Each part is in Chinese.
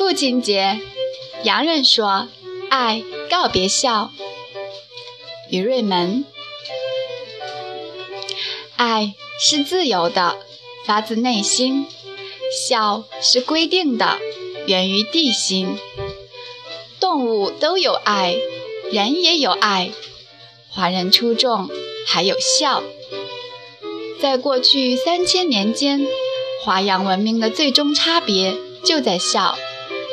父亲节，洋人说：“爱告别笑。”于瑞门，爱是自由的，发自内心；笑是规定的，源于地心。动物都有爱，人也有爱。华人出众，还有笑。在过去三千年间，华阳文明的最终差别就在笑。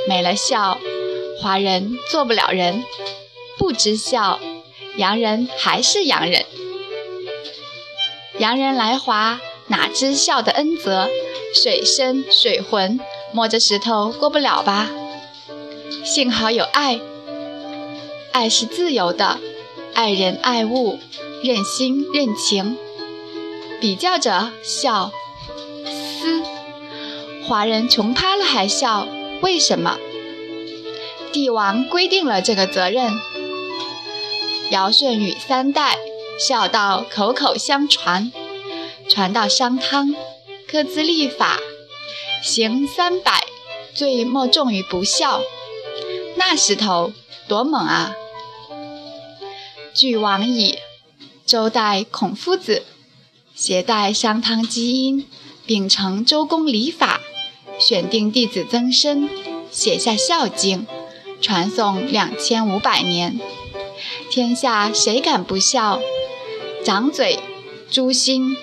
没了笑，华人做不了人；不知笑，洋人还是洋人。洋人来华，哪知笑的恩泽？水深水浑，摸着石头过不了吧？幸好有爱，爱是自由的，爱人爱物，任心任情。比较着笑，思，华人穷趴了还笑，为什么？帝王规定了这个责任。尧舜禹三代，孝道口口相传，传到商汤，各自立法，行三百，罪莫重于不孝。那时头多猛啊！据往矣，周代孔夫子。携带商汤基因，秉承周公礼法，选定弟子曾参，写下《孝经》，传颂两千五百年。天下谁敢不孝？掌嘴，诛心，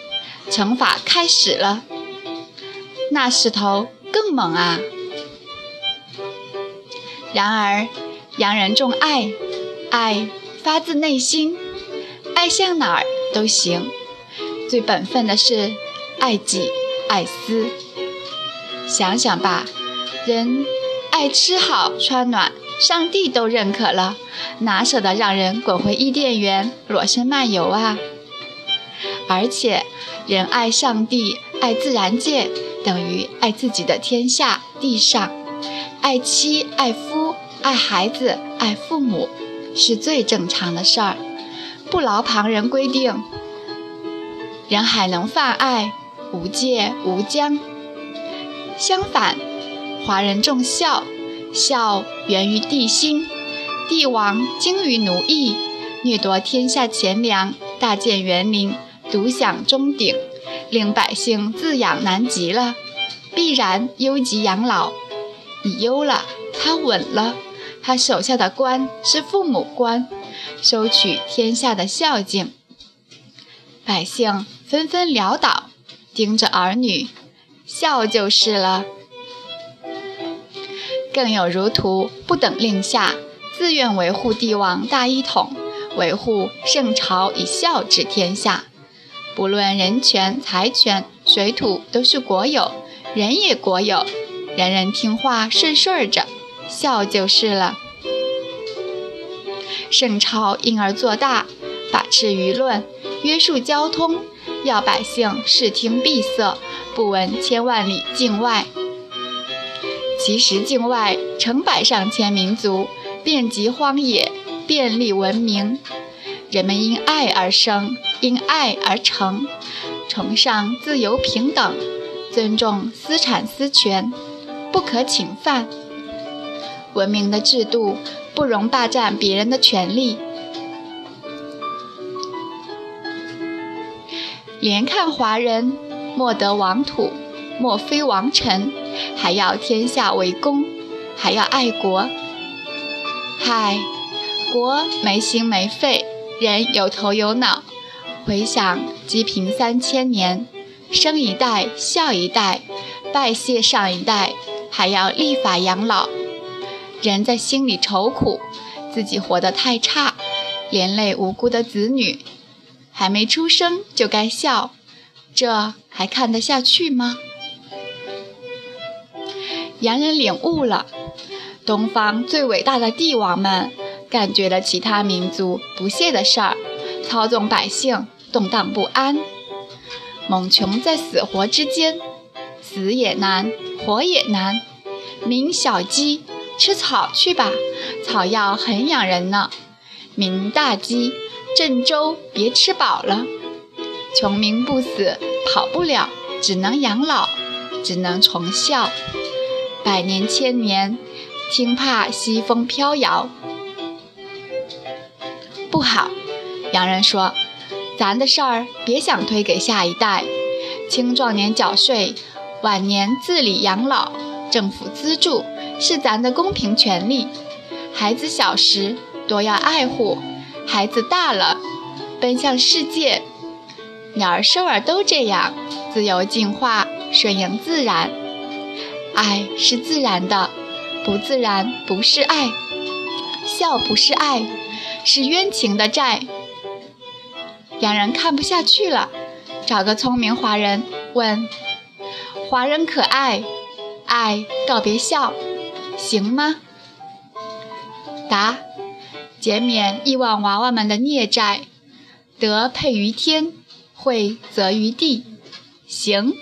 惩罚开始了。那势头更猛啊！然而，洋人重爱，爱发自内心，爱向哪儿都行。最本分的是爱己爱私。想想吧，人爱吃好穿暖，上帝都认可了，哪舍得让人滚回伊甸园裸身漫游啊？而且，人爱上帝、爱自然界，等于爱自己的天下地上，爱妻、爱夫、爱孩子、爱父母，是最正常的事儿，不劳旁人规定。人还能泛爱，无界无疆。相反，华人重孝，孝源于帝心。帝王精于奴役，掠夺天下钱粮，大建园林，独享中鼎，令百姓自养难极了，必然忧及养老。你忧了，他稳了，他手下的官是父母官，收取天下的孝敬。百姓纷纷潦倒，盯着儿女笑就是了。更有如图不等令下，自愿维护帝王大一统，维护圣朝以孝治天下。不论人权财权，水土都是国有，人也国有，人人听话顺顺着，孝就是了。圣朝因而做大，把持舆论。约束交通，要百姓视听闭塞，不闻千万里境外。其实境外成百上千民族，遍及荒野，遍历文明。人们因爱而生，因爱而成，崇尚自由平等，尊重私产私权，不可侵犯。文明的制度不容霸占别人的权利。连看华人，莫得王土，莫非王臣，还要天下为公，还要爱国。嗨，国没心没肺，人有头有脑。回想积贫三千年，生一代孝一代，拜谢上一代，还要立法养老。人在心里愁苦，自己活得太差，连累无辜的子女。还没出生就该笑，这还看得下去吗？洋人领悟了，东方最伟大的帝王们干绝了其他民族不屑的事儿，操纵百姓动荡不安，猛穷在死活之间，死也难，活也难。民小鸡吃草去吧，草药很养人呢。民大鸡。郑州别吃饱了，穷民不死，跑不了，只能养老，只能从孝。百年千年，听怕西风飘摇。不好，洋人说，咱的事儿别想推给下一代。青壮年缴税，晚年自理养老，政府资助是咱的公平权利。孩子小时多要爱护，孩子大了奔向世界。鸟儿、兽儿都这样，自由进化，顺应自然。爱是自然的，不自然不是爱。笑不是爱，是冤情的债。洋人看不下去了，找个聪明华人问：华人可爱，爱告别笑，行吗？答：减免亿万娃娃们的孽债，德配于天。惠泽于地，行。